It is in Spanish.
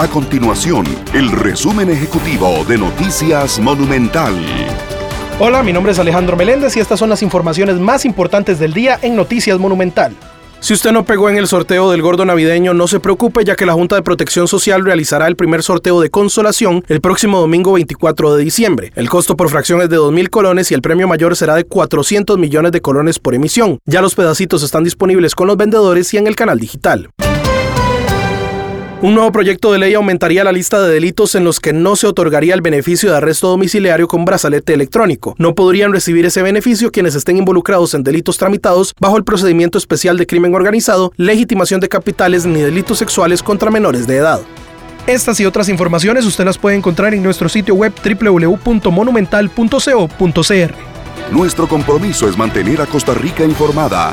A continuación, el resumen ejecutivo de Noticias Monumental. Hola, mi nombre es Alejandro Meléndez y estas son las informaciones más importantes del día en Noticias Monumental. Si usted no pegó en el sorteo del gordo navideño, no se preocupe ya que la Junta de Protección Social realizará el primer sorteo de consolación el próximo domingo 24 de diciembre. El costo por fracción es de 2.000 colones y el premio mayor será de 400 millones de colones por emisión. Ya los pedacitos están disponibles con los vendedores y en el canal digital. Un nuevo proyecto de ley aumentaría la lista de delitos en los que no se otorgaría el beneficio de arresto domiciliario con brazalete electrónico. No podrían recibir ese beneficio quienes estén involucrados en delitos tramitados bajo el procedimiento especial de crimen organizado, legitimación de capitales ni delitos sexuales contra menores de edad. Estas y otras informaciones usted las puede encontrar en nuestro sitio web www.monumental.co.cr. Nuestro compromiso es mantener a Costa Rica informada.